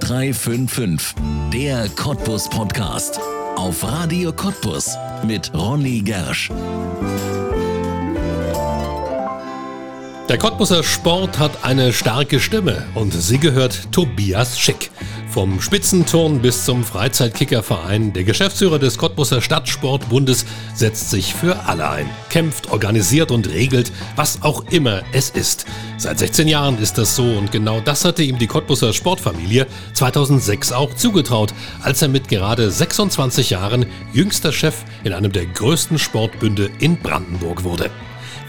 0355, der Cottbus Podcast. Auf Radio Cottbus mit Ronny Gersch. Der Cottbuser Sport hat eine starke Stimme und sie gehört Tobias Schick. Vom Spitzenturn bis zum Freizeitkickerverein, der Geschäftsführer des Cottbuser Stadtsportbundes setzt sich für alle ein, kämpft, organisiert und regelt, was auch immer es ist. Seit 16 Jahren ist das so und genau das hatte ihm die Cottbuser Sportfamilie 2006 auch zugetraut, als er mit gerade 26 Jahren jüngster Chef in einem der größten Sportbünde in Brandenburg wurde.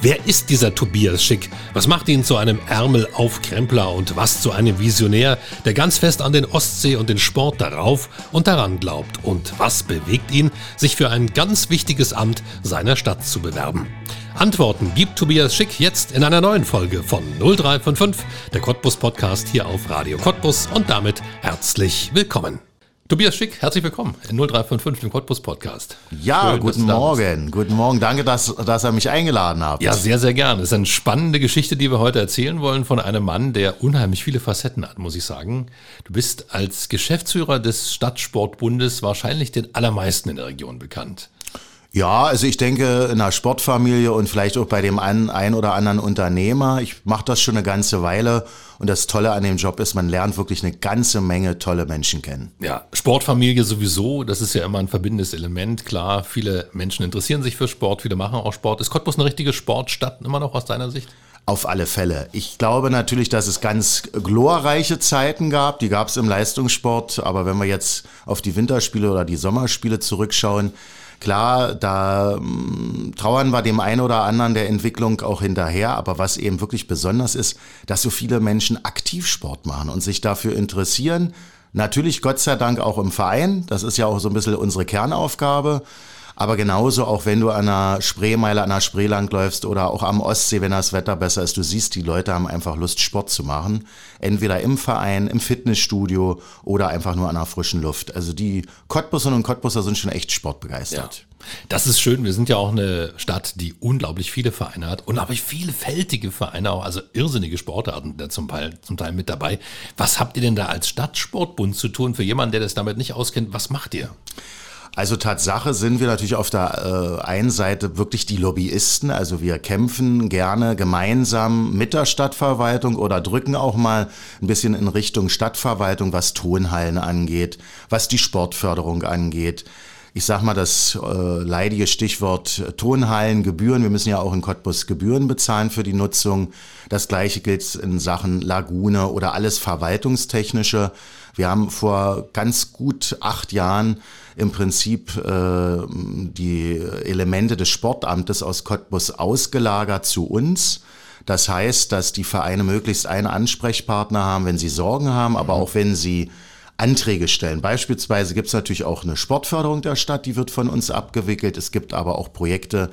Wer ist dieser Tobias Schick? Was macht ihn zu einem Ärmelaufkrempler und was zu einem Visionär, der ganz fest an den Ostsee und den Sport darauf und daran glaubt? Und was bewegt ihn, sich für ein ganz wichtiges Amt seiner Stadt zu bewerben? Antworten gibt Tobias Schick jetzt in einer neuen Folge von 0355, der Cottbus Podcast hier auf Radio Cottbus und damit herzlich willkommen. Tobias Schick, herzlich willkommen in 0355, dem Cottbus Podcast. Ja, Schön, guten Morgen. Guten Morgen. Danke, dass, dass ihr mich eingeladen habt. Ja, sehr, sehr gern. Es ist eine spannende Geschichte, die wir heute erzählen wollen von einem Mann, der unheimlich viele Facetten hat, muss ich sagen. Du bist als Geschäftsführer des Stadtsportbundes wahrscheinlich den allermeisten in der Region bekannt. Ja, also ich denke, in einer Sportfamilie und vielleicht auch bei dem einen, ein oder anderen Unternehmer, ich mache das schon eine ganze Weile und das Tolle an dem Job ist, man lernt wirklich eine ganze Menge tolle Menschen kennen. Ja, Sportfamilie sowieso, das ist ja immer ein verbindendes Element. Klar, viele Menschen interessieren sich für Sport, viele machen auch Sport. Ist Cottbus eine richtige Sportstadt immer noch aus deiner Sicht? Auf alle Fälle. Ich glaube natürlich, dass es ganz glorreiche Zeiten gab. Die gab es im Leistungssport. Aber wenn wir jetzt auf die Winterspiele oder die Sommerspiele zurückschauen, Klar, da ähm, trauern wir dem einen oder anderen der Entwicklung auch hinterher, aber was eben wirklich besonders ist, dass so viele Menschen aktiv Sport machen und sich dafür interessieren. Natürlich Gott sei Dank auch im Verein, das ist ja auch so ein bisschen unsere Kernaufgabe. Aber genauso auch wenn du an einer Spreemeile, an einer Spree langläufst oder auch am Ostsee, wenn das Wetter besser ist, du siehst, die Leute haben einfach Lust, Sport zu machen. Entweder im Verein, im Fitnessstudio oder einfach nur an der frischen Luft. Also die Cottbusserinnen und Cottbusser sind schon echt sportbegeistert. Ja. Das ist schön. Wir sind ja auch eine Stadt, die unglaublich viele Vereine hat. Unglaublich vielfältige Vereine auch, also irrsinnige Sportarten da zum Teil, zum Teil mit dabei. Was habt ihr denn da als Stadtsportbund zu tun für jemanden, der das damit nicht auskennt? Was macht ihr? Also Tatsache sind wir natürlich auf der äh, einen Seite wirklich die Lobbyisten. Also wir kämpfen gerne gemeinsam mit der Stadtverwaltung oder drücken auch mal ein bisschen in Richtung Stadtverwaltung, was Tonhallen angeht, was die Sportförderung angeht. Ich sag mal das äh, leidige Stichwort Tonhallen, Gebühren. Wir müssen ja auch in Cottbus Gebühren bezahlen für die Nutzung. Das gleiche gilt in Sachen Lagune oder alles Verwaltungstechnische. Wir haben vor ganz gut acht Jahren im Prinzip äh, die Elemente des Sportamtes aus Cottbus ausgelagert zu uns. Das heißt, dass die Vereine möglichst einen Ansprechpartner haben, wenn sie Sorgen haben, aber auch wenn sie Anträge stellen. Beispielsweise gibt es natürlich auch eine Sportförderung der Stadt, die wird von uns abgewickelt. Es gibt aber auch Projekte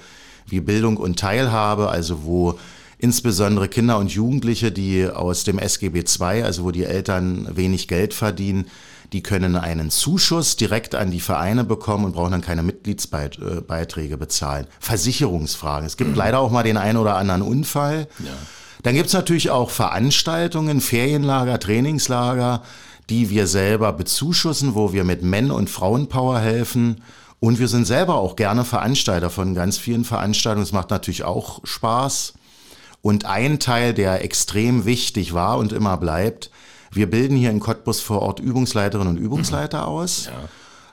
wie Bildung und Teilhabe, also wo insbesondere Kinder und Jugendliche, die aus dem SGB II, also wo die Eltern wenig Geld verdienen, die können einen Zuschuss direkt an die Vereine bekommen und brauchen dann keine Mitgliedsbeiträge bezahlen. Versicherungsfragen. Es gibt leider auch mal den einen oder anderen Unfall. Ja. Dann gibt's natürlich auch Veranstaltungen, Ferienlager, Trainingslager, die wir selber bezuschussen, wo wir mit Men- und Frauenpower helfen. Und wir sind selber auch gerne Veranstalter von ganz vielen Veranstaltungen. Es macht natürlich auch Spaß. Und ein Teil, der extrem wichtig war und immer bleibt, wir bilden hier in Cottbus vor Ort Übungsleiterinnen und Übungsleiter aus.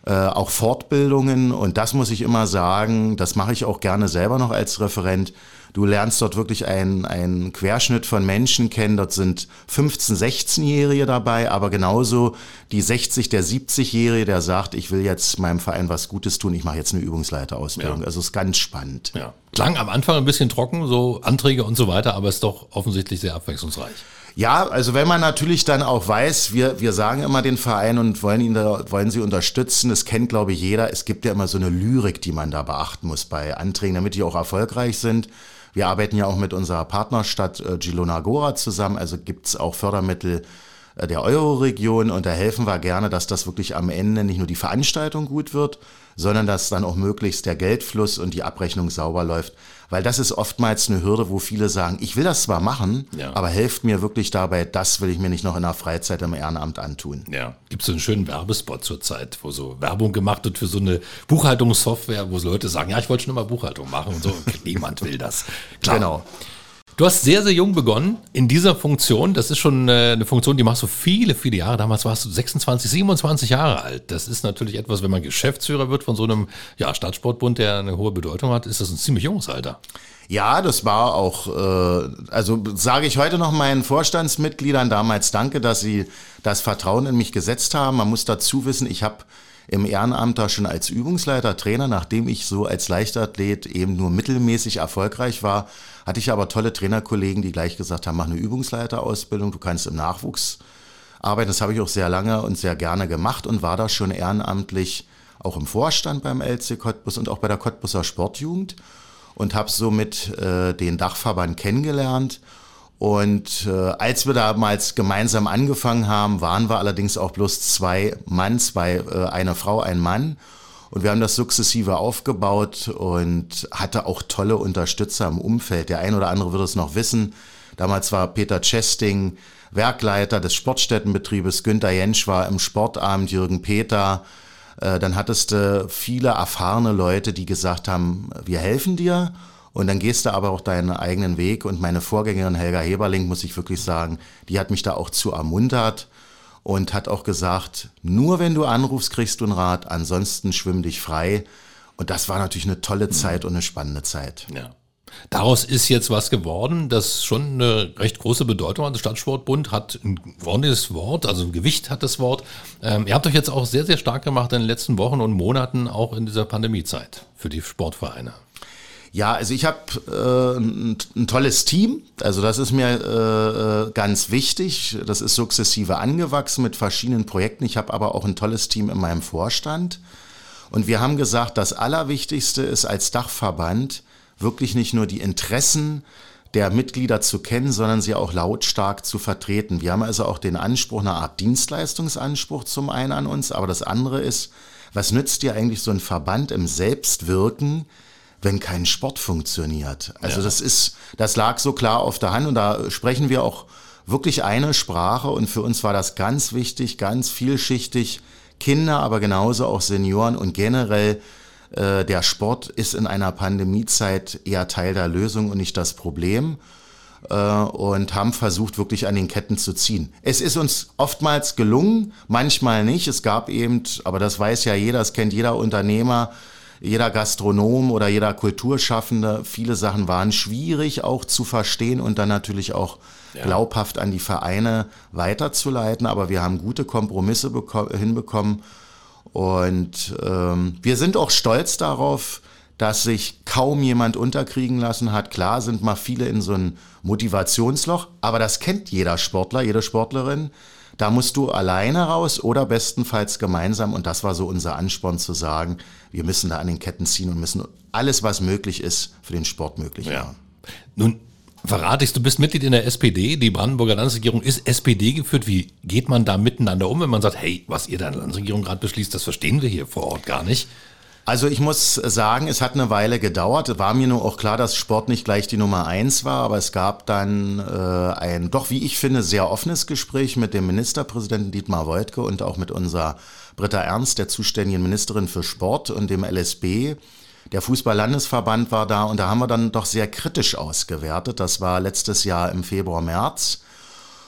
Ja. Äh, auch Fortbildungen und das muss ich immer sagen, das mache ich auch gerne selber noch als Referent. Du lernst dort wirklich einen, einen Querschnitt von Menschen kennen. Dort sind 15-, 16-Jährige dabei, aber genauso die 60-, der 70-Jährige, der sagt, ich will jetzt meinem Verein was Gutes tun, ich mache jetzt eine Übungsleiterausbildung. Ja. Also ist ganz spannend. Ja. Klang am Anfang ein bisschen trocken, so Anträge und so weiter, aber ist doch offensichtlich sehr abwechslungsreich. Ja, also wenn man natürlich dann auch weiß, wir, wir sagen immer den Verein und wollen ihn da, wollen sie unterstützen, das kennt glaube ich jeder, es gibt ja immer so eine Lyrik, die man da beachten muss bei Anträgen, damit die auch erfolgreich sind. Wir arbeiten ja auch mit unserer Partnerstadt äh, Girona Gora zusammen, also gibt's auch Fördermittel äh, der Euro-Region. Und da helfen wir gerne, dass das wirklich am Ende nicht nur die Veranstaltung gut wird, sondern dass dann auch möglichst der Geldfluss und die Abrechnung sauber läuft. Weil das ist oftmals eine Hürde, wo viele sagen, ich will das zwar machen, ja. aber helft mir wirklich dabei, das will ich mir nicht noch in der Freizeit im Ehrenamt antun. Ja, gibt es so einen schönen Werbespot zurzeit, wo so Werbung gemacht wird für so eine Buchhaltungssoftware, wo so Leute sagen, ja, ich wollte schon immer Buchhaltung machen und so. Niemand will das. Klar. Genau. Du hast sehr, sehr jung begonnen in dieser Funktion. Das ist schon äh, eine Funktion, die machst du viele, viele Jahre. Damals warst du 26, 27 Jahre alt. Das ist natürlich etwas, wenn man Geschäftsführer wird von so einem ja, Stadtsportbund, der eine hohe Bedeutung hat, ist das ein ziemlich junges Alter. Ja, das war auch, äh, also sage ich heute noch meinen Vorstandsmitgliedern damals Danke, dass sie das Vertrauen in mich gesetzt haben. Man muss dazu wissen, ich habe im Ehrenamt da schon als Übungsleiter, Trainer, nachdem ich so als Leichtathlet eben nur mittelmäßig erfolgreich war, hatte ich aber tolle Trainerkollegen, die gleich gesagt haben, mach eine Übungsleiterausbildung, du kannst im Nachwuchs arbeiten. Das habe ich auch sehr lange und sehr gerne gemacht und war da schon ehrenamtlich auch im Vorstand beim LC Cottbus und auch bei der Cottbuser Sportjugend und habe somit äh, den Dachverband kennengelernt und äh, als wir damals gemeinsam angefangen haben, waren wir allerdings auch bloß zwei Mann, zwei, äh, eine Frau, ein Mann. Und wir haben das sukzessive aufgebaut und hatte auch tolle Unterstützer im Umfeld. Der ein oder andere wird es noch wissen. Damals war Peter Chesting Werkleiter des Sportstättenbetriebes, Günter Jentsch war im Sportabend, Jürgen Peter. Äh, dann hattest du viele erfahrene Leute, die gesagt haben, wir helfen dir und dann gehst du aber auch deinen eigenen Weg. Und meine Vorgängerin Helga Heberling, muss ich wirklich sagen, die hat mich da auch zu ermuntert und hat auch gesagt, nur wenn du anrufst, kriegst du einen Rat, ansonsten schwimm dich frei. Und das war natürlich eine tolle Zeit und eine spannende Zeit. Ja. Daraus ist jetzt was geworden, das schon eine recht große Bedeutung hat. Der Stadtsportbund hat ein ordentliches Wort, also ein Gewicht hat das Wort. Ähm, ihr habt euch jetzt auch sehr, sehr stark gemacht in den letzten Wochen und Monaten, auch in dieser Pandemiezeit für die Sportvereine. Ja, also ich habe äh, ein, ein, tolles Team. Also das ist mir äh, ganz wichtig. Das ist sukzessive angewachsen mit verschiedenen Projekten. Ich habe aber auch ein tolles Team in meinem Vorstand. Und wir haben gesagt, das Allerwichtigste ist als Dachverband wirklich nicht nur die Interessen der Mitglieder zu kennen, sondern sie auch lautstark zu vertreten. Wir haben also auch den Anspruch, eine Art Dienstleistungsanspruch zum einen an uns, aber das andere ist, was nützt dir eigentlich so ein Verband im Selbstwirken, wenn kein Sport funktioniert. Also ja. das ist, das lag so klar auf der Hand und da sprechen wir auch wirklich eine Sprache und für uns war das ganz wichtig, ganz vielschichtig. Kinder, aber genauso auch Senioren und generell äh, der Sport ist in einer Pandemiezeit eher Teil der Lösung und nicht das Problem äh, und haben versucht, wirklich an den Ketten zu ziehen. Es ist uns oftmals gelungen, manchmal nicht. Es gab eben, aber das weiß ja jeder, das kennt jeder Unternehmer, jeder Gastronom oder jeder Kulturschaffende, viele Sachen waren schwierig auch zu verstehen und dann natürlich auch glaubhaft an die Vereine weiterzuleiten. Aber wir haben gute Kompromisse hinbekommen und ähm, wir sind auch stolz darauf, dass sich kaum jemand unterkriegen lassen hat. Klar sind mal viele in so ein Motivationsloch, aber das kennt jeder Sportler, jede Sportlerin. Da musst du alleine raus oder bestenfalls gemeinsam. Und das war so unser Ansporn zu sagen, wir müssen da an den Ketten ziehen und müssen alles, was möglich ist, für den Sport möglich ja. machen. Nun verrate ich, du bist Mitglied in der SPD. Die Brandenburger Landesregierung ist SPD geführt. Wie geht man da miteinander um, wenn man sagt, hey, was ihr da in der Landesregierung gerade beschließt, das verstehen wir hier vor Ort gar nicht? Also ich muss sagen, es hat eine Weile gedauert. War mir nur auch klar, dass Sport nicht gleich die Nummer eins war, aber es gab dann äh, ein doch, wie ich finde, sehr offenes Gespräch mit dem Ministerpräsidenten Dietmar Woidke und auch mit unserer Britta Ernst, der zuständigen Ministerin für Sport und dem LSB. Der Fußball-Landesverband war da und da haben wir dann doch sehr kritisch ausgewertet. Das war letztes Jahr im Februar, März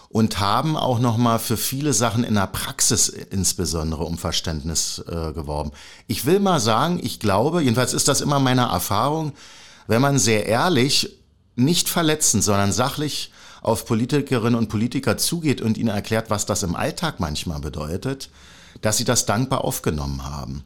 und haben auch noch mal für viele Sachen in der Praxis insbesondere um Verständnis äh, geworben. Ich will mal sagen, ich glaube, jedenfalls ist das immer meine Erfahrung, wenn man sehr ehrlich, nicht verletzend, sondern sachlich auf Politikerinnen und Politiker zugeht und ihnen erklärt, was das im Alltag manchmal bedeutet, dass sie das dankbar aufgenommen haben.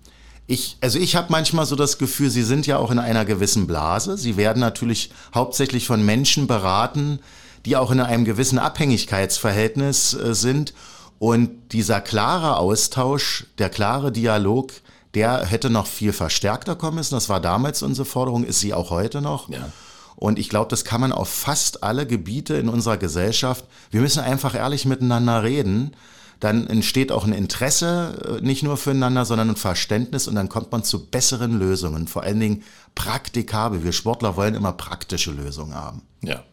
Ich, also ich habe manchmal so das Gefühl, sie sind ja auch in einer gewissen Blase. Sie werden natürlich hauptsächlich von Menschen beraten, die auch in einem gewissen Abhängigkeitsverhältnis äh, sind. Und dieser klare Austausch, der klare Dialog, der hätte noch viel verstärkter kommen müssen. Das war damals unsere Forderung, ist sie auch heute noch. Ja. Und ich glaube, das kann man auf fast alle Gebiete in unserer Gesellschaft. Wir müssen einfach ehrlich miteinander reden, dann entsteht auch ein Interesse äh, nicht nur füreinander, sondern ein Verständnis und dann kommt man zu besseren Lösungen, vor allen Dingen praktikabel. Wir Sportler wollen immer praktische Lösungen haben. Ja.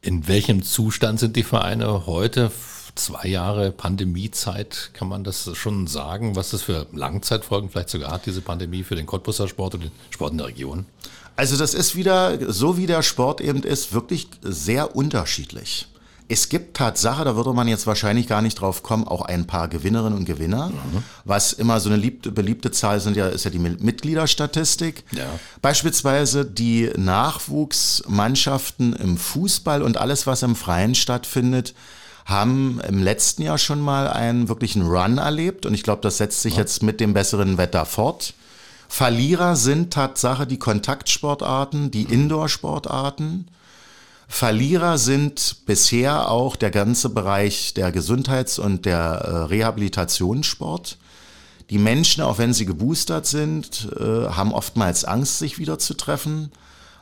In welchem Zustand sind die Vereine heute? Zwei Jahre Pandemiezeit, kann man das schon sagen, was das für Langzeitfolgen vielleicht sogar hat, diese Pandemie für den Cottbusser Sport und den Sport in der Region? Also das ist wieder, so wie der Sport eben ist, wirklich sehr unterschiedlich. Es gibt Tatsache, da würde man jetzt wahrscheinlich gar nicht drauf kommen, auch ein paar Gewinnerinnen und Gewinner. Mhm. Was immer so eine liebte, beliebte Zahl sind ja, ist ja die Mitgliederstatistik. Ja. Beispielsweise die Nachwuchsmannschaften im Fußball und alles, was im Freien stattfindet, haben im letzten Jahr schon mal einen wirklichen Run erlebt und ich glaube, das setzt sich ja. jetzt mit dem besseren Wetter fort. Verlierer sind Tatsache die Kontaktsportarten, die Indoor-Sportarten. Verlierer sind bisher auch der ganze Bereich der Gesundheits- und der äh, Rehabilitationssport. Die Menschen, auch wenn sie geboostert sind, äh, haben oftmals Angst, sich wieder zu treffen.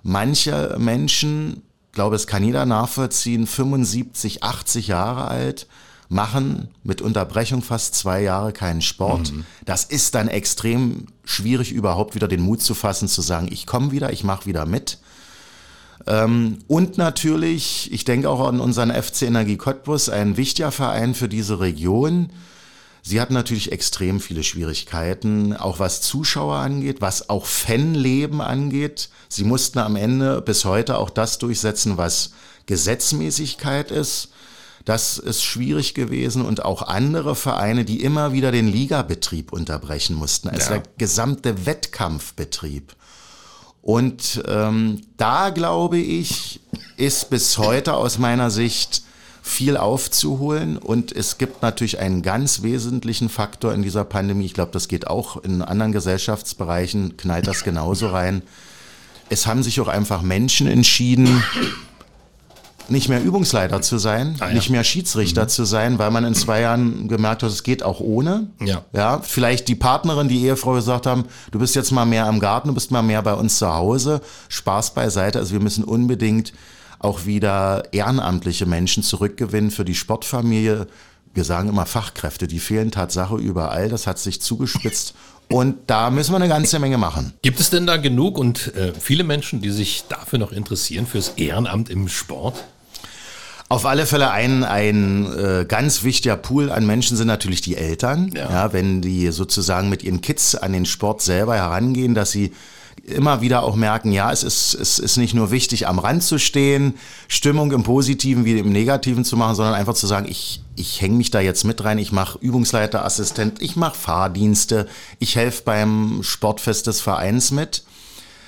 Manche Menschen, glaube es kann jeder nachvollziehen, 75, 80 Jahre alt, machen mit Unterbrechung fast zwei Jahre keinen Sport. Mhm. Das ist dann extrem schwierig, überhaupt wieder den Mut zu fassen, zu sagen, ich komme wieder, ich mache wieder mit. Ähm, und natürlich, ich denke auch an unseren FC Energie Cottbus, ein wichtiger Verein für diese Region. Sie hatten natürlich extrem viele Schwierigkeiten, auch was Zuschauer angeht, was auch Fanleben angeht. Sie mussten am Ende bis heute auch das durchsetzen, was Gesetzmäßigkeit ist. Das ist schwierig gewesen und auch andere Vereine, die immer wieder den Ligabetrieb unterbrechen mussten, also ja. der gesamte Wettkampfbetrieb. Und ähm, da glaube ich, ist bis heute aus meiner Sicht viel aufzuholen. Und es gibt natürlich einen ganz wesentlichen Faktor in dieser Pandemie. Ich glaube, das geht auch in anderen Gesellschaftsbereichen, knallt das genauso rein. Es haben sich auch einfach Menschen entschieden, nicht mehr Übungsleiter zu sein, ah, ja. nicht mehr Schiedsrichter mhm. zu sein, weil man in zwei Jahren gemerkt hat, es geht auch ohne. Ja. ja. Vielleicht die Partnerin, die Ehefrau gesagt haben, du bist jetzt mal mehr im Garten, du bist mal mehr bei uns zu Hause. Spaß beiseite. Also wir müssen unbedingt auch wieder ehrenamtliche Menschen zurückgewinnen für die Sportfamilie. Wir sagen immer Fachkräfte, die fehlen Tatsache überall. Das hat sich zugespitzt. Und da müssen wir eine ganze Menge machen. Gibt es denn da genug und äh, viele Menschen, die sich dafür noch interessieren, fürs Ehrenamt im Sport? Auf alle Fälle ein, ein äh, ganz wichtiger Pool an Menschen sind natürlich die Eltern. Ja. ja. wenn die sozusagen mit ihren Kids an den Sport selber herangehen, dass sie immer wieder auch merken, ja, es ist, es ist nicht nur wichtig, am Rand zu stehen, Stimmung im Positiven wie im Negativen zu machen, sondern einfach zu sagen, ich, ich hänge mich da jetzt mit rein, ich mache Übungsleiterassistent, ich mache Fahrdienste, ich helfe beim Sportfest des Vereins mit.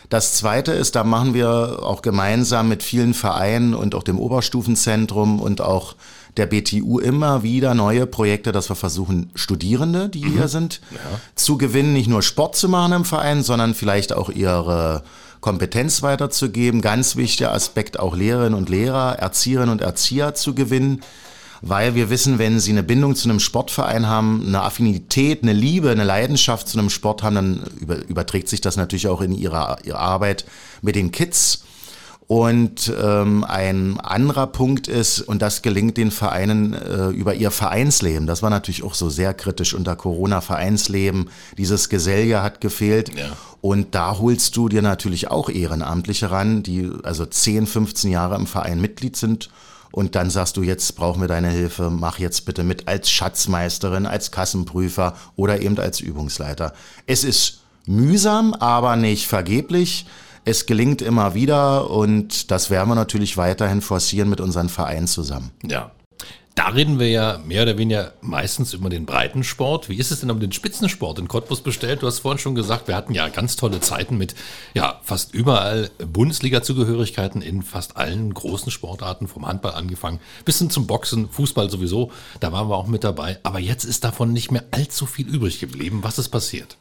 Das Zweite ist, da machen wir auch gemeinsam mit vielen Vereinen und auch dem Oberstufenzentrum und auch der BTU immer wieder neue Projekte, dass wir versuchen, Studierende, die mhm. hier sind, ja. zu gewinnen, nicht nur Sport zu machen im Verein, sondern vielleicht auch ihre Kompetenz weiterzugeben. Ganz wichtiger Aspekt auch Lehrerinnen und Lehrer, Erzieherinnen und Erzieher zu gewinnen weil wir wissen, wenn sie eine Bindung zu einem Sportverein haben, eine Affinität, eine Liebe, eine Leidenschaft zu einem Sport haben, dann über, überträgt sich das natürlich auch in ihrer, ihrer Arbeit mit den Kids. Und ähm, ein anderer Punkt ist, und das gelingt den Vereinen äh, über ihr Vereinsleben. Das war natürlich auch so sehr kritisch unter Corona-Vereinsleben. Dieses Geselljahr hat gefehlt. Ja. Und da holst du dir natürlich auch Ehrenamtliche ran, die also 10, 15 Jahre im Verein Mitglied sind und dann sagst du, jetzt brauchen wir deine Hilfe, mach jetzt bitte mit als Schatzmeisterin, als Kassenprüfer oder eben als Übungsleiter. Es ist mühsam, aber nicht vergeblich. Es gelingt immer wieder und das werden wir natürlich weiterhin forcieren mit unseren Vereinen zusammen. Ja, da reden wir ja mehr oder weniger meistens über den Breitensport. Wie ist es denn um den Spitzensport in Cottbus bestellt? Du hast vorhin schon gesagt, wir hatten ja ganz tolle Zeiten mit ja, fast überall Bundesliga-Zugehörigkeiten in fast allen großen Sportarten, vom Handball angefangen bis hin zum Boxen, Fußball sowieso. Da waren wir auch mit dabei. Aber jetzt ist davon nicht mehr allzu viel übrig geblieben. Was ist passiert?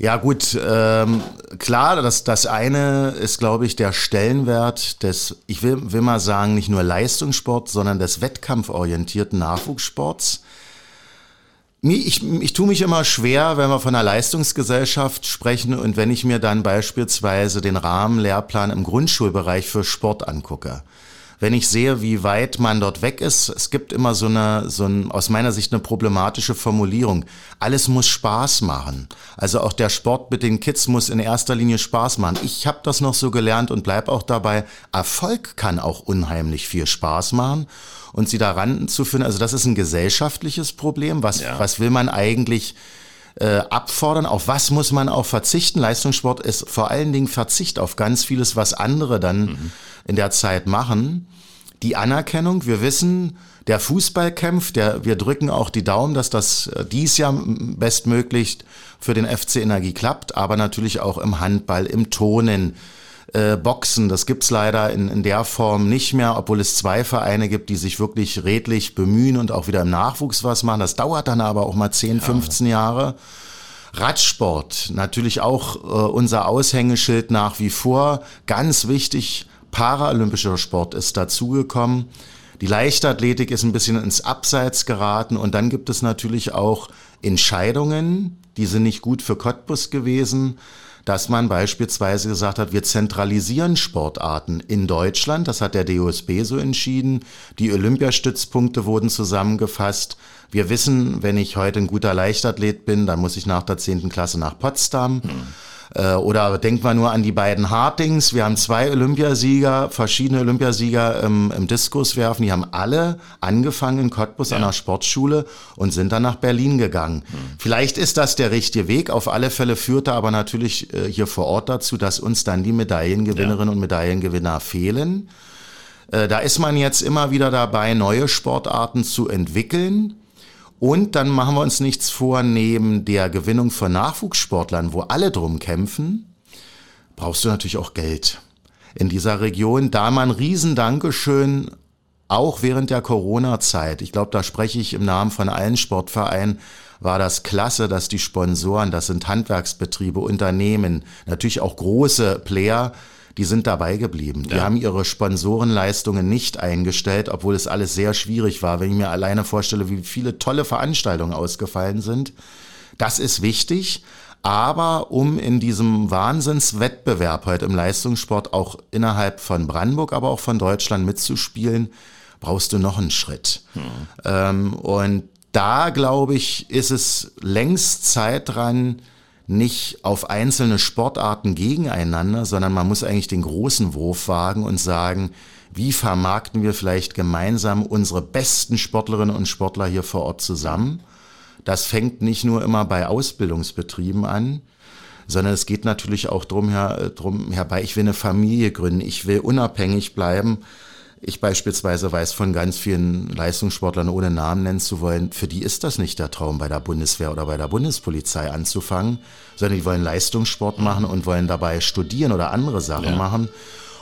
Ja gut, ähm, klar, das, das eine ist, glaube ich, der Stellenwert des, ich will, will mal sagen, nicht nur Leistungssport, sondern des wettkampforientierten Nachwuchssports. Ich, ich tue mich immer schwer, wenn wir von einer Leistungsgesellschaft sprechen und wenn ich mir dann beispielsweise den Rahmenlehrplan im Grundschulbereich für Sport angucke. Wenn ich sehe, wie weit man dort weg ist, es gibt immer so eine, so ein, aus meiner Sicht eine problematische Formulierung. Alles muss Spaß machen. Also auch der Sport mit den Kids muss in erster Linie Spaß machen. Ich habe das noch so gelernt und bleib auch dabei. Erfolg kann auch unheimlich viel Spaß machen und sie daran zu führen. Also das ist ein gesellschaftliches Problem. Was, ja. was will man eigentlich äh, abfordern? Auf was muss man auch verzichten? Leistungssport ist vor allen Dingen Verzicht auf ganz vieles, was andere dann mhm. in der Zeit machen. Die Anerkennung, wir wissen, der Fußball kämpft, der, wir drücken auch die Daumen, dass das äh, dies Jahr bestmöglich für den FC Energie klappt, aber natürlich auch im Handball, im Tonen, äh, Boxen. Das gibt's leider in, in der Form nicht mehr, obwohl es zwei Vereine gibt, die sich wirklich redlich bemühen und auch wieder im Nachwuchs was machen. Das dauert dann aber auch mal 10, 15 ja. Jahre. Radsport, natürlich auch äh, unser Aushängeschild nach wie vor. Ganz wichtig, paralympischer Sport ist dazugekommen. Die Leichtathletik ist ein bisschen ins Abseits geraten und dann gibt es natürlich auch Entscheidungen, die sind nicht gut für Cottbus gewesen dass man beispielsweise gesagt hat, wir zentralisieren Sportarten in Deutschland. Das hat der DOSB so entschieden. Die Olympiastützpunkte wurden zusammengefasst. Wir wissen, wenn ich heute ein guter Leichtathlet bin, dann muss ich nach der 10. Klasse nach Potsdam. Hm. Äh, oder denkt man nur an die beiden Hartings. Wir haben zwei Olympiasieger, verschiedene Olympiasieger im, im Diskuswerfen. Die haben alle angefangen in Cottbus ja. an der Sportschule und sind dann nach Berlin gegangen. Mhm. Vielleicht ist das der richtige Weg. Auf alle Fälle führte aber natürlich äh, hier vor Ort dazu, dass uns dann die Medaillengewinnerinnen ja. und Medaillengewinner fehlen. Äh, da ist man jetzt immer wieder dabei, neue Sportarten zu entwickeln. Und dann machen wir uns nichts vor, neben der Gewinnung von Nachwuchssportlern, wo alle drum kämpfen, brauchst du natürlich auch Geld. In dieser Region, da man Riesendankeschön auch während der Corona-Zeit, ich glaube, da spreche ich im Namen von allen Sportvereinen, war das klasse, dass die Sponsoren, das sind Handwerksbetriebe, Unternehmen, natürlich auch große Player, die sind dabei geblieben. Die haben ihre Sponsorenleistungen nicht eingestellt, obwohl es alles sehr schwierig war. Wenn ich mir alleine vorstelle, wie viele tolle Veranstaltungen ausgefallen sind. Das ist wichtig. Aber um in diesem Wahnsinnswettbewerb heute im Leistungssport auch innerhalb von Brandenburg, aber auch von Deutschland mitzuspielen, brauchst du noch einen Schritt. Hm. Ähm, und da, glaube ich, ist es längst Zeit dran, nicht auf einzelne Sportarten gegeneinander, sondern man muss eigentlich den großen Wurf wagen und sagen, wie vermarkten wir vielleicht gemeinsam unsere besten Sportlerinnen und Sportler hier vor Ort zusammen. Das fängt nicht nur immer bei Ausbildungsbetrieben an, sondern es geht natürlich auch drum, her, drum herbei, ich will eine Familie gründen, ich will unabhängig bleiben ich beispielsweise weiß von ganz vielen Leistungssportlern, ohne Namen nennen zu wollen, für die ist das nicht der Traum, bei der Bundeswehr oder bei der Bundespolizei anzufangen, sondern die wollen Leistungssport machen und wollen dabei studieren oder andere Sachen ja. machen.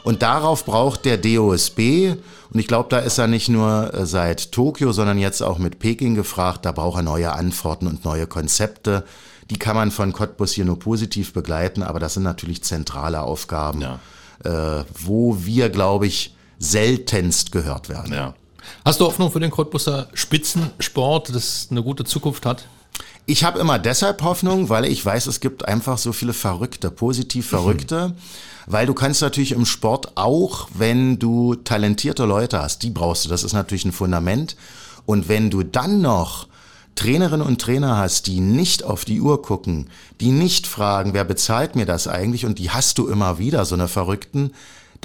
Und darauf braucht der DOSB, und ich glaube, da ist er nicht nur äh, seit Tokio, sondern jetzt auch mit Peking gefragt, da braucht er neue Antworten und neue Konzepte. Die kann man von Cottbus hier nur positiv begleiten, aber das sind natürlich zentrale Aufgaben, ja. äh, wo wir, glaube ich, seltenst gehört werden. Ja. Hast du Hoffnung für den Cottbusser Spitzensport, das eine gute Zukunft hat? Ich habe immer deshalb Hoffnung, weil ich weiß, es gibt einfach so viele Verrückte, positiv Verrückte. Mhm. Weil du kannst natürlich im Sport auch, wenn du talentierte Leute hast, die brauchst du, das ist natürlich ein Fundament. Und wenn du dann noch Trainerinnen und Trainer hast, die nicht auf die Uhr gucken, die nicht fragen, wer bezahlt mir das eigentlich, und die hast du immer wieder, so eine Verrückten,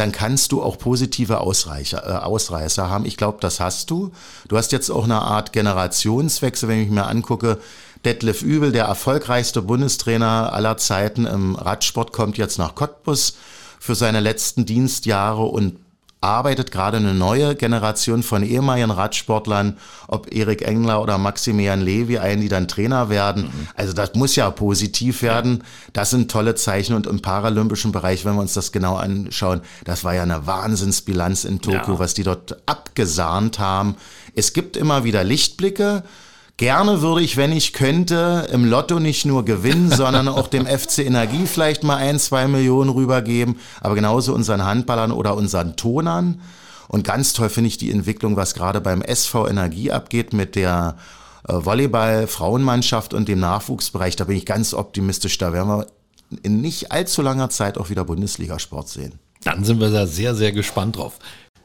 dann kannst du auch positive Ausreicher, äh, Ausreißer haben. Ich glaube, das hast du. Du hast jetzt auch eine Art Generationswechsel, wenn ich mir angucke. Detlef Übel, der erfolgreichste Bundestrainer aller Zeiten im Radsport, kommt jetzt nach Cottbus für seine letzten Dienstjahre und arbeitet gerade eine neue Generation von ehemaligen Radsportlern, ob Erik Engler oder Maximilian Levi ein, die dann Trainer werden. Mhm. Also das muss ja positiv werden. Das sind tolle Zeichen und im paralympischen Bereich, wenn wir uns das genau anschauen, das war ja eine Wahnsinnsbilanz in Tokio, ja. was die dort abgesahnt haben. Es gibt immer wieder Lichtblicke. Gerne würde ich, wenn ich könnte, im Lotto nicht nur gewinnen, sondern auch dem FC Energie vielleicht mal ein, zwei Millionen rübergeben, aber genauso unseren Handballern oder unseren Tonern. Und ganz toll finde ich die Entwicklung, was gerade beim SV Energie abgeht mit der äh, Volleyball-Frauenmannschaft und dem Nachwuchsbereich. Da bin ich ganz optimistisch. Da werden wir in nicht allzu langer Zeit auch wieder Bundesligasport sehen. Dann sind wir da sehr, sehr gespannt drauf.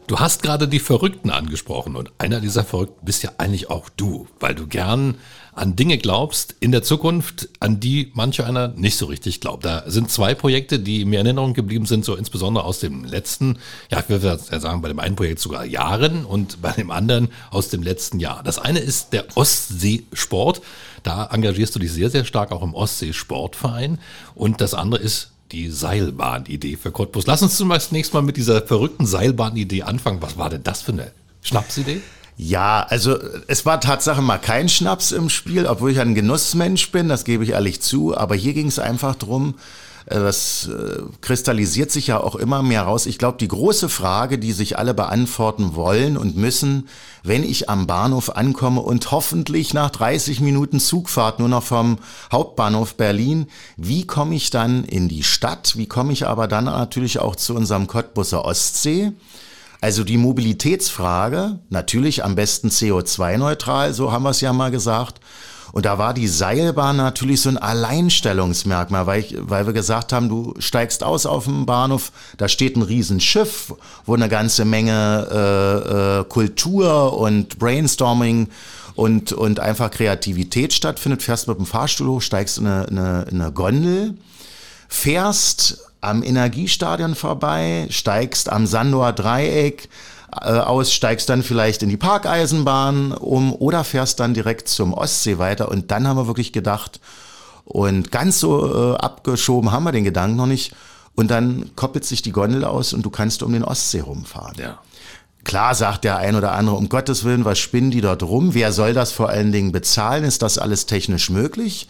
Du hast gerade die Verrückten angesprochen und einer dieser Verrückten bist ja eigentlich auch du, weil du gern an Dinge glaubst in der Zukunft, an die manch einer nicht so richtig glaubt. Da sind zwei Projekte, die mir in Erinnerung geblieben sind, so insbesondere aus dem letzten, ja, ich würde sagen, bei dem einen Projekt sogar Jahren und bei dem anderen aus dem letzten Jahr. Das eine ist der Ostseesport. Da engagierst du dich sehr, sehr stark auch im Ostseesportverein. Und das andere ist die Seilbahnidee für Cottbus. Lass uns zunächst mal mit dieser verrückten Seilbahnidee anfangen. Was war denn das für eine Schnapsidee? Ja, also es war Tatsache mal kein Schnaps im Spiel, obwohl ich ein Genussmensch bin, das gebe ich ehrlich zu. Aber hier ging es einfach drum, das äh, kristallisiert sich ja auch immer mehr raus. Ich glaube, die große Frage, die sich alle beantworten wollen und müssen, wenn ich am Bahnhof ankomme und hoffentlich nach 30 Minuten Zugfahrt nur noch vom Hauptbahnhof Berlin, wie komme ich dann in die Stadt? Wie komme ich aber dann natürlich auch zu unserem Cottbusser Ostsee? Also die Mobilitätsfrage, natürlich am besten CO2-neutral, so haben wir es ja mal gesagt. Und da war die Seilbahn natürlich so ein Alleinstellungsmerkmal, weil, ich, weil wir gesagt haben, du steigst aus auf dem Bahnhof, da steht ein Riesenschiff, wo eine ganze Menge äh, äh, Kultur und Brainstorming und, und einfach Kreativität stattfindet. Fährst mit dem Fahrstuhl hoch, steigst in eine, in eine Gondel, fährst am Energiestadion vorbei, steigst am Sandower Dreieck aus, steigst dann vielleicht in die Parkeisenbahn um oder fährst dann direkt zum Ostsee weiter. Und dann haben wir wirklich gedacht, und ganz so äh, abgeschoben haben wir den Gedanken noch nicht. Und dann koppelt sich die Gondel aus und du kannst um den Ostsee rumfahren. Ja. Klar sagt der ein oder andere, um Gottes Willen, was spinnen die dort rum? Wer soll das vor allen Dingen bezahlen? Ist das alles technisch möglich?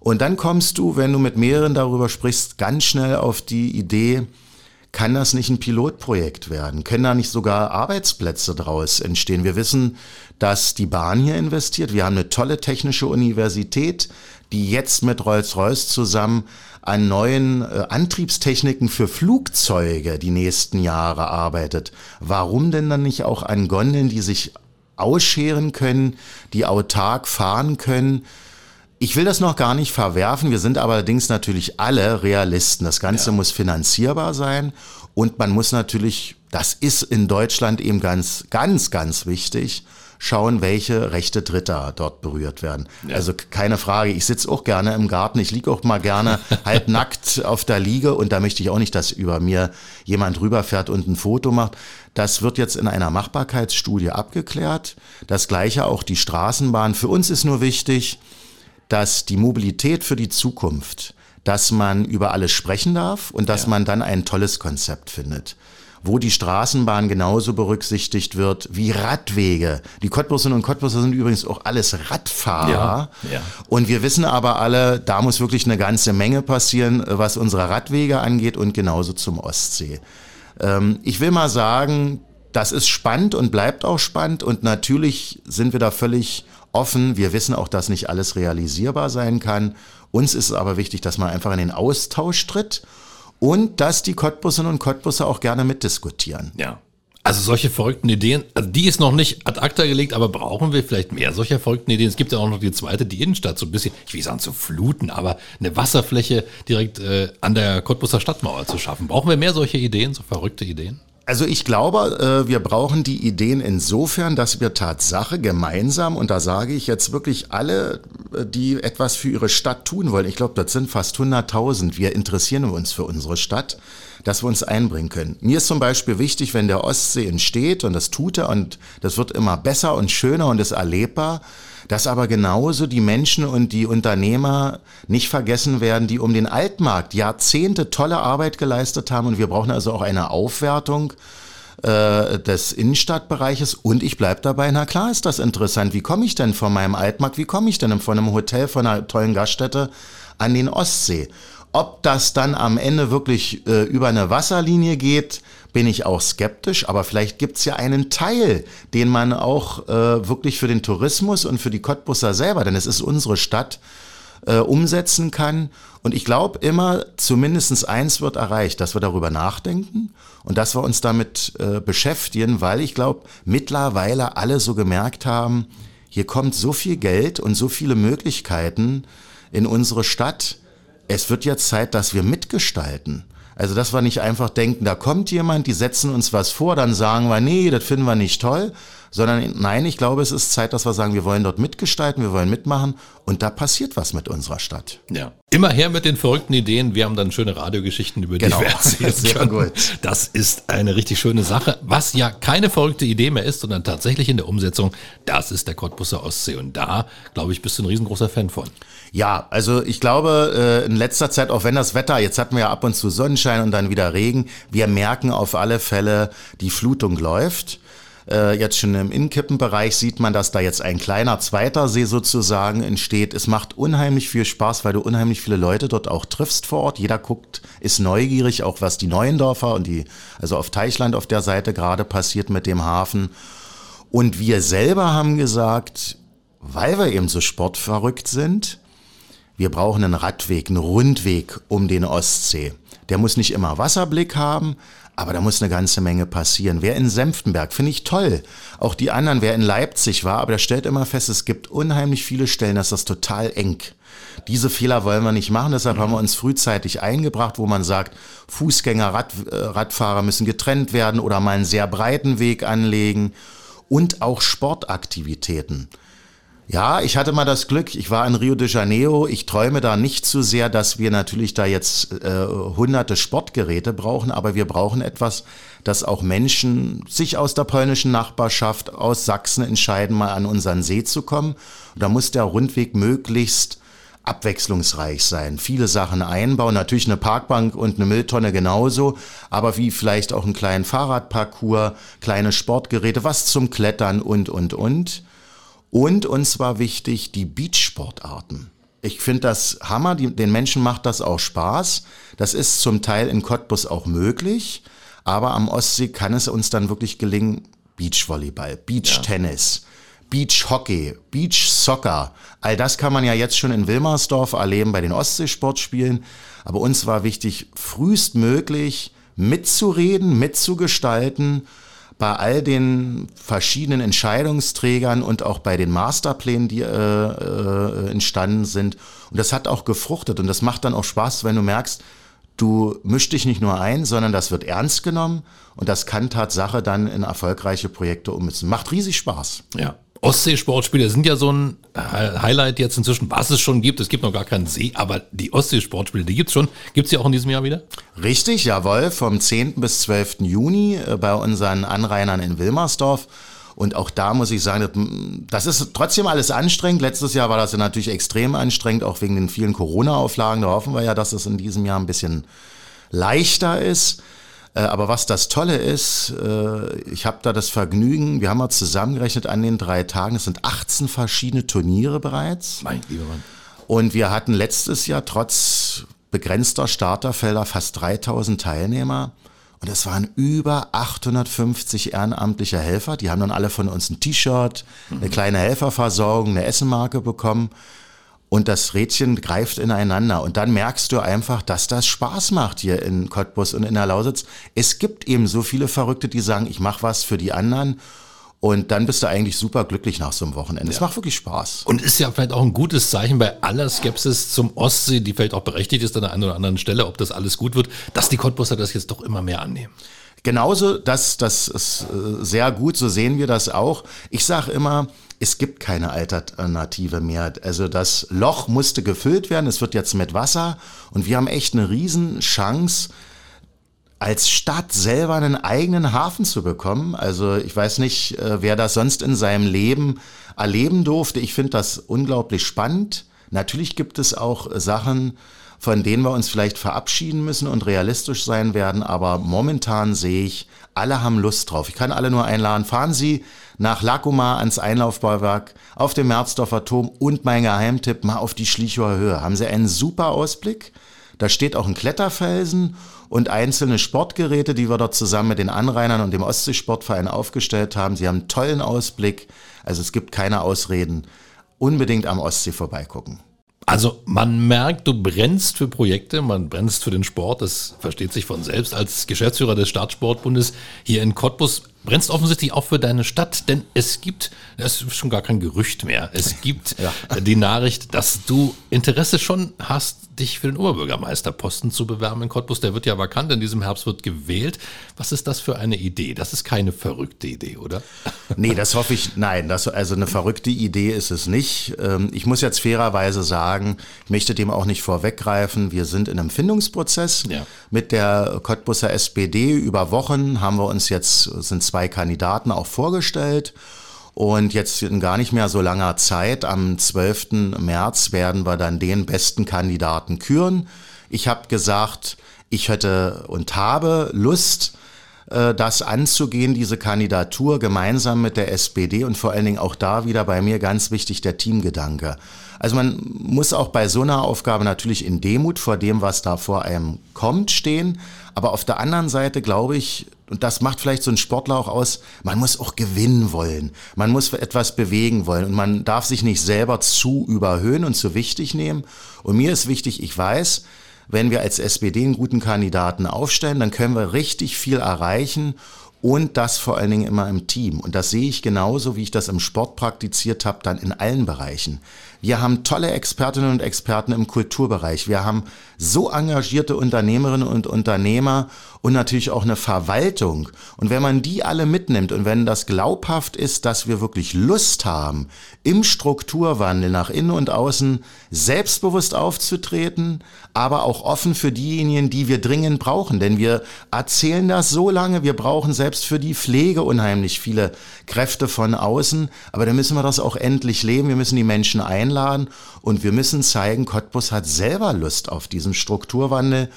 Und dann kommst du, wenn du mit mehreren darüber sprichst, ganz schnell auf die Idee, kann das nicht ein Pilotprojekt werden? Können da nicht sogar Arbeitsplätze draus entstehen? Wir wissen, dass die Bahn hier investiert. Wir haben eine tolle technische Universität, die jetzt mit Rolls-Royce zusammen an neuen äh, Antriebstechniken für Flugzeuge die nächsten Jahre arbeitet. Warum denn dann nicht auch an Gondeln, die sich ausscheren können, die autark fahren können? Ich will das noch gar nicht verwerfen. Wir sind allerdings natürlich alle Realisten. Das Ganze ja. muss finanzierbar sein und man muss natürlich, das ist in Deutschland eben ganz, ganz, ganz wichtig, schauen, welche Rechte Dritter dort berührt werden. Ja. Also keine Frage, ich sitze auch gerne im Garten, ich liege auch mal gerne halb nackt auf der Liege und da möchte ich auch nicht, dass über mir jemand rüberfährt und ein Foto macht. Das wird jetzt in einer Machbarkeitsstudie abgeklärt. Das gleiche auch die Straßenbahn. Für uns ist nur wichtig, dass die Mobilität für die Zukunft, dass man über alles sprechen darf und dass ja. man dann ein tolles Konzept findet wo die Straßenbahn genauso berücksichtigt wird wie Radwege. Die Cottbusserinnen und Cottbusser sind übrigens auch alles Radfahrer. Ja, ja. Und wir wissen aber alle, da muss wirklich eine ganze Menge passieren, was unsere Radwege angeht und genauso zum Ostsee. Ähm, ich will mal sagen, das ist spannend und bleibt auch spannend und natürlich sind wir da völlig offen. Wir wissen auch, dass nicht alles realisierbar sein kann. Uns ist es aber wichtig, dass man einfach in den Austausch tritt und dass die Cottbusserinnen und Cottbusser auch gerne mitdiskutieren. Ja. Also solche verrückten Ideen, also die ist noch nicht ad acta gelegt, aber brauchen wir vielleicht mehr solcher verrückten Ideen? Es gibt ja auch noch die zweite, die Innenstadt, so ein bisschen, ich will sagen zu fluten, aber eine Wasserfläche direkt äh, an der Cottbusser Stadtmauer zu schaffen. Brauchen wir mehr solche Ideen, so verrückte Ideen? Also ich glaube, äh, wir brauchen die Ideen insofern, dass wir Tatsache gemeinsam, und da sage ich jetzt wirklich alle, äh, die etwas für ihre Stadt tun wollen, ich glaube, das sind fast 100.000, wir interessieren uns für unsere Stadt, dass wir uns einbringen können. Mir ist zum Beispiel wichtig, wenn der Ostsee entsteht, und das tut er, und das wird immer besser und schöner und ist erlebbar, dass aber genauso die Menschen und die Unternehmer nicht vergessen werden, die um den Altmarkt Jahrzehnte tolle Arbeit geleistet haben und wir brauchen also auch eine Aufwertung äh, des Innenstadtbereiches und ich bleibe dabei, na klar ist das interessant. Wie komme ich denn von meinem Altmarkt, wie komme ich denn von einem Hotel, von einer tollen Gaststätte an den Ostsee? Ob das dann am Ende wirklich äh, über eine Wasserlinie geht, bin ich auch skeptisch, aber vielleicht gibt's ja einen Teil, den man auch äh, wirklich für den Tourismus und für die Cottbusser selber, denn es ist unsere Stadt, äh, umsetzen kann. Und ich glaube immer, zumindestens eins wird erreicht, dass wir darüber nachdenken und dass wir uns damit äh, beschäftigen, weil ich glaube, mittlerweile alle so gemerkt haben, hier kommt so viel Geld und so viele Möglichkeiten in unsere Stadt. Es wird jetzt Zeit, dass wir mitgestalten. Also, dass wir nicht einfach denken, da kommt jemand, die setzen uns was vor, dann sagen wir, nee, das finden wir nicht toll, sondern nein, ich glaube, es ist Zeit, dass wir sagen, wir wollen dort mitgestalten, wir wollen mitmachen und da passiert was mit unserer Stadt. Ja. Immer her mit den verrückten Ideen. Wir haben dann schöne Radiogeschichten, über genau. die wir erzählen Sehr gut. Das ist eine richtig schöne Sache. Was ja keine verrückte Idee mehr ist, sondern tatsächlich in der Umsetzung, das ist der Cottbusser Ostsee. Und da, glaube ich, bist du ein riesengroßer Fan von. Ja, also ich glaube, äh, in letzter Zeit, auch wenn das Wetter, jetzt hatten wir ja ab und zu Sonnenschein und dann wieder Regen, wir merken auf alle Fälle, die Flutung läuft. Äh, jetzt schon im Innkippenbereich sieht man, dass da jetzt ein kleiner zweiter See sozusagen entsteht. Es macht unheimlich viel Spaß, weil du unheimlich viele Leute dort auch triffst vor Ort. Jeder guckt, ist neugierig, auch was die Neuendorfer und die, also auf Teichland auf der Seite gerade passiert mit dem Hafen. Und wir selber haben gesagt, weil wir eben so sportverrückt sind, wir brauchen einen Radweg, einen Rundweg um den Ostsee. Der muss nicht immer Wasserblick haben, aber da muss eine ganze Menge passieren. Wer in Senftenberg, finde ich toll. Auch die anderen, wer in Leipzig war, aber der stellt immer fest, es gibt unheimlich viele Stellen, das ist total eng. Diese Fehler wollen wir nicht machen, deshalb haben wir uns frühzeitig eingebracht, wo man sagt, Fußgänger, Rad, äh, Radfahrer müssen getrennt werden oder mal einen sehr breiten Weg anlegen und auch Sportaktivitäten. Ja, ich hatte mal das Glück, ich war in Rio de Janeiro. Ich träume da nicht zu sehr, dass wir natürlich da jetzt äh, hunderte Sportgeräte brauchen, aber wir brauchen etwas, dass auch Menschen sich aus der polnischen Nachbarschaft, aus Sachsen entscheiden, mal an unseren See zu kommen. Und da muss der Rundweg möglichst abwechslungsreich sein, viele Sachen einbauen, natürlich eine Parkbank und eine Mülltonne genauso, aber wie vielleicht auch einen kleinen Fahrradparcours, kleine Sportgeräte, was zum Klettern und, und, und. Und uns war wichtig die Beachsportarten. Ich finde das Hammer, die, den Menschen macht das auch Spaß. Das ist zum Teil in Cottbus auch möglich, aber am Ostsee kann es uns dann wirklich gelingen, Beachvolleyball, Beachtennis, ja. Beachhockey, Beachsoccer, all das kann man ja jetzt schon in Wilmersdorf erleben bei den Ostseesportspielen. Aber uns war wichtig, frühestmöglich mitzureden, mitzugestalten bei all den verschiedenen Entscheidungsträgern und auch bei den Masterplänen, die äh, äh, entstanden sind. Und das hat auch gefruchtet und das macht dann auch Spaß, wenn du merkst, du mischst dich nicht nur ein, sondern das wird ernst genommen und das kann Tatsache dann in erfolgreiche Projekte ummützen. Macht riesig Spaß. Ja. Ostseesportspiele sind ja so ein Highlight jetzt inzwischen, was es schon gibt. Es gibt noch gar keinen See, aber die Ostseesportspiele, die gibt's schon. Gibt's die auch in diesem Jahr wieder? Richtig, jawohl, vom 10. bis 12. Juni äh, bei unseren Anrainern in Wilmersdorf. Und auch da muss ich sagen, das ist trotzdem alles anstrengend. Letztes Jahr war das ja natürlich extrem anstrengend, auch wegen den vielen Corona-Auflagen. Da hoffen wir ja, dass es in diesem Jahr ein bisschen leichter ist. Äh, aber was das Tolle ist, äh, ich habe da das Vergnügen, wir haben mal zusammengerechnet an den drei Tagen, es sind 18 verschiedene Turniere bereits. Mein lieber Mann. Und wir hatten letztes Jahr trotz begrenzter Starterfelder fast 3000 Teilnehmer. Und es waren über 850 ehrenamtliche Helfer. Die haben dann alle von uns ein T-Shirt, eine kleine Helferversorgung, eine Essenmarke bekommen und das Rädchen greift ineinander. Und dann merkst du einfach, dass das Spaß macht hier in Cottbus und in der Lausitz. Es gibt eben so viele Verrückte, die sagen, ich mache was für die anderen. Und dann bist du eigentlich super glücklich nach so einem Wochenende. Ja. Es macht wirklich Spaß. Und ist ja vielleicht auch ein gutes Zeichen bei aller Skepsis zum Ostsee, die vielleicht auch berechtigt ist an der einen oder anderen Stelle, ob das alles gut wird, dass die Cottbuser das jetzt doch immer mehr annehmen. Genauso, das, das ist äh, sehr gut, so sehen wir das auch. Ich sage immer, es gibt keine Alternative mehr. Also das Loch musste gefüllt werden, es wird jetzt mit Wasser und wir haben echt eine Riesenchance, als Stadt selber einen eigenen Hafen zu bekommen. Also ich weiß nicht, äh, wer das sonst in seinem Leben erleben durfte. Ich finde das unglaublich spannend. Natürlich gibt es auch Sachen, von denen wir uns vielleicht verabschieden müssen und realistisch sein werden, aber momentan sehe ich, alle haben Lust drauf. Ich kann alle nur einladen, fahren Sie nach Lacuma ans Einlaufbauwerk auf dem Merzdorfer Turm und mein Geheimtipp mal auf die Schlichower Höhe. Haben Sie einen super Ausblick? Da steht auch ein Kletterfelsen und einzelne Sportgeräte, die wir dort zusammen mit den Anrainern und dem Ostseesportverein aufgestellt haben. Sie haben einen tollen Ausblick. Also es gibt keine Ausreden. Unbedingt am Ostsee vorbeigucken. Also man merkt, du brennst für Projekte, man brennst für den Sport, das versteht sich von selbst. Als Geschäftsführer des Staatssportbundes hier in Cottbus brennst offensichtlich auch für deine Stadt, denn es gibt, das ist schon gar kein Gerücht mehr, es gibt ja. die Nachricht, dass du Interesse schon hast, dich für den Oberbürgermeisterposten zu bewerben in Cottbus. Der wird ja vakant, in diesem Herbst wird gewählt. Was ist das für eine Idee? Das ist keine verrückte Idee, oder? Nee, das hoffe ich, nein, das, also eine verrückte Idee ist es nicht. Ähm, ich muss jetzt fairerweise sagen, ich möchte dem auch nicht vorweggreifen, wir sind in einem Findungsprozess ja. mit der Cottbuser SPD. Über Wochen haben wir uns jetzt, sind zwei Kandidaten auch vorgestellt. Und jetzt in gar nicht mehr so langer Zeit, am 12. März, werden wir dann den besten Kandidaten küren. Ich habe gesagt, ich hätte und habe Lust, äh, das anzugehen, diese Kandidatur gemeinsam mit der SPD und vor allen Dingen auch da wieder bei mir ganz wichtig der Teamgedanke. Also man muss auch bei so einer Aufgabe natürlich in Demut vor dem, was da vor einem kommt, stehen. Aber auf der anderen Seite glaube ich, und das macht vielleicht so ein Sportler auch aus, man muss auch gewinnen wollen. Man muss etwas bewegen wollen und man darf sich nicht selber zu überhöhen und zu wichtig nehmen. Und mir ist wichtig, ich weiß, wenn wir als SPD einen guten Kandidaten aufstellen, dann können wir richtig viel erreichen und das vor allen Dingen immer im Team. Und das sehe ich genauso, wie ich das im Sport praktiziert habe, dann in allen Bereichen. Wir haben tolle Expertinnen und Experten im Kulturbereich. Wir haben so engagierte Unternehmerinnen und Unternehmer und natürlich auch eine Verwaltung. Und wenn man die alle mitnimmt und wenn das glaubhaft ist, dass wir wirklich Lust haben, im Strukturwandel nach innen und außen selbstbewusst aufzutreten, aber auch offen für diejenigen, die wir dringend brauchen. Denn wir erzählen das so lange, wir brauchen selbst für die Pflege unheimlich viele Kräfte von außen. Aber dann müssen wir das auch endlich leben. Wir müssen die Menschen einladen und wir müssen zeigen, Cottbus hat selber Lust auf diesen Strukturwandel.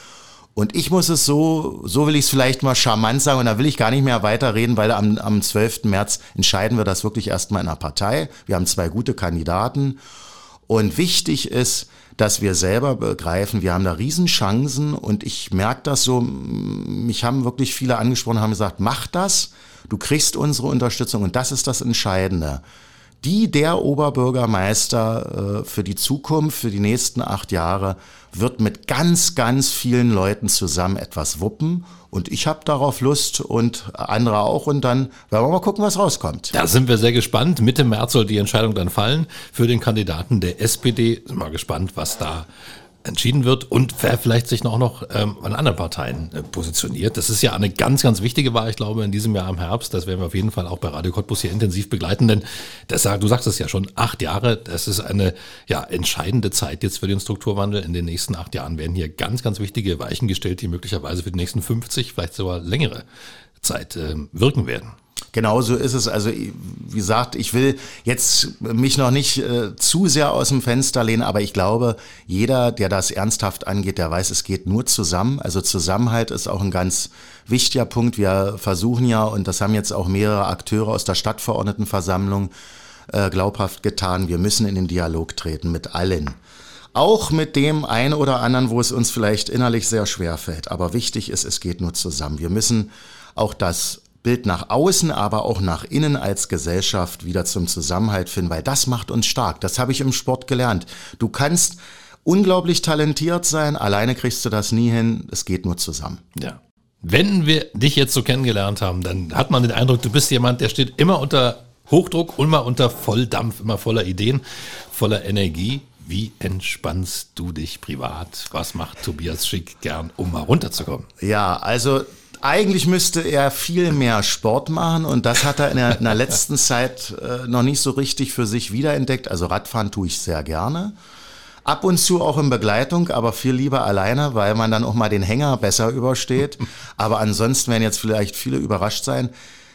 Und ich muss es so, so will ich es vielleicht mal charmant sagen, und da will ich gar nicht mehr weiterreden, weil am, am 12. März entscheiden wir das wirklich erstmal in der Partei. Wir haben zwei gute Kandidaten. Und wichtig ist, dass wir selber begreifen, wir haben da Riesenchancen und ich merke das so, mich haben wirklich viele angesprochen, haben gesagt, mach das, du kriegst unsere Unterstützung und das ist das Entscheidende. Die, der Oberbürgermeister äh, für die Zukunft, für die nächsten acht Jahre, wird mit ganz, ganz vielen Leuten zusammen etwas wuppen und ich habe darauf Lust und andere auch. Und dann werden wir mal gucken, was rauskommt. Da sind wir sehr gespannt. Mitte März soll die Entscheidung dann fallen für den Kandidaten der SPD. Sind mal gespannt, was da entschieden wird und wer vielleicht sich auch noch ähm, an anderen Parteien äh, positioniert. Das ist ja eine ganz, ganz wichtige Wahl, ich glaube, in diesem Jahr im Herbst. Das werden wir auf jeden Fall auch bei Radio Cottbus hier intensiv begleiten, denn das, du sagst es ja schon, acht Jahre, das ist eine ja, entscheidende Zeit jetzt für den Strukturwandel. In den nächsten acht Jahren werden hier ganz, ganz wichtige Weichen gestellt, die möglicherweise für die nächsten 50, vielleicht sogar längere Zeit äh, wirken werden. Genau so ist es. Also wie gesagt, ich will jetzt mich noch nicht äh, zu sehr aus dem Fenster lehnen, aber ich glaube, jeder, der das ernsthaft angeht, der weiß, es geht nur zusammen. Also Zusammenhalt ist auch ein ganz wichtiger Punkt. Wir versuchen ja, und das haben jetzt auch mehrere Akteure aus der Stadtverordnetenversammlung äh, glaubhaft getan, wir müssen in den Dialog treten mit allen. Auch mit dem einen oder anderen, wo es uns vielleicht innerlich sehr schwer fällt. Aber wichtig ist, es geht nur zusammen. Wir müssen auch das Bild nach außen, aber auch nach innen als Gesellschaft wieder zum Zusammenhalt finden, weil das macht uns stark. Das habe ich im Sport gelernt. Du kannst unglaublich talentiert sein, alleine kriegst du das nie hin, es geht nur zusammen. Ja. Wenn wir dich jetzt so kennengelernt haben, dann hat man den Eindruck, du bist jemand, der steht immer unter Hochdruck, immer unter Volldampf, immer voller Ideen, voller Energie. Wie entspannst du dich privat? Was macht Tobias Schick gern, um mal runterzukommen? Ja, also eigentlich müsste er viel mehr Sport machen und das hat er in der, in der letzten Zeit äh, noch nicht so richtig für sich wiederentdeckt. Also Radfahren tue ich sehr gerne. Ab und zu auch in Begleitung, aber viel lieber alleine, weil man dann auch mal den Hänger besser übersteht. Aber ansonsten werden jetzt vielleicht viele überrascht sein.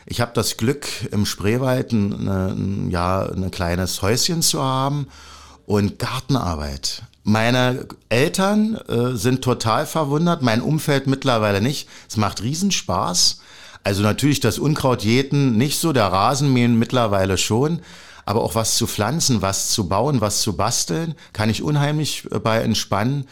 Ich habe das Glück, im Spreewald ein, ein, ja, ein kleines Häuschen zu haben und Gartenarbeit. Meine Eltern äh, sind total verwundert, mein Umfeld mittlerweile nicht. Es macht Riesenspaß. Also natürlich das Unkraut jäten nicht so, der Rasenmähen mittlerweile schon. Aber auch was zu pflanzen, was zu bauen, was zu basteln, kann ich unheimlich äh, bei entspannen.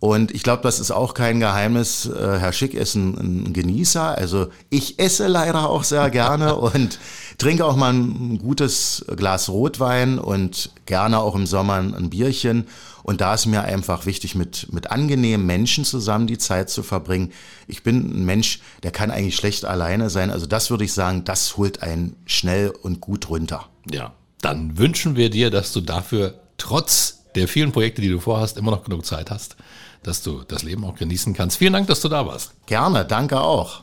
Und ich glaube, das ist auch kein Geheimnis. Äh, Herr Schick ist ein, ein, Genießer. Also ich esse leider auch sehr gerne und trinke auch mal ein gutes Glas Rotwein und gerne auch im Sommer ein Bierchen. Und da ist mir einfach wichtig, mit, mit angenehmen Menschen zusammen die Zeit zu verbringen. Ich bin ein Mensch, der kann eigentlich schlecht alleine sein. Also das würde ich sagen, das holt einen schnell und gut runter. Ja, dann wünschen wir dir, dass du dafür trotz der vielen Projekte, die du vorhast, immer noch genug Zeit hast, dass du das Leben auch genießen kannst. Vielen Dank, dass du da warst. Gerne, danke auch.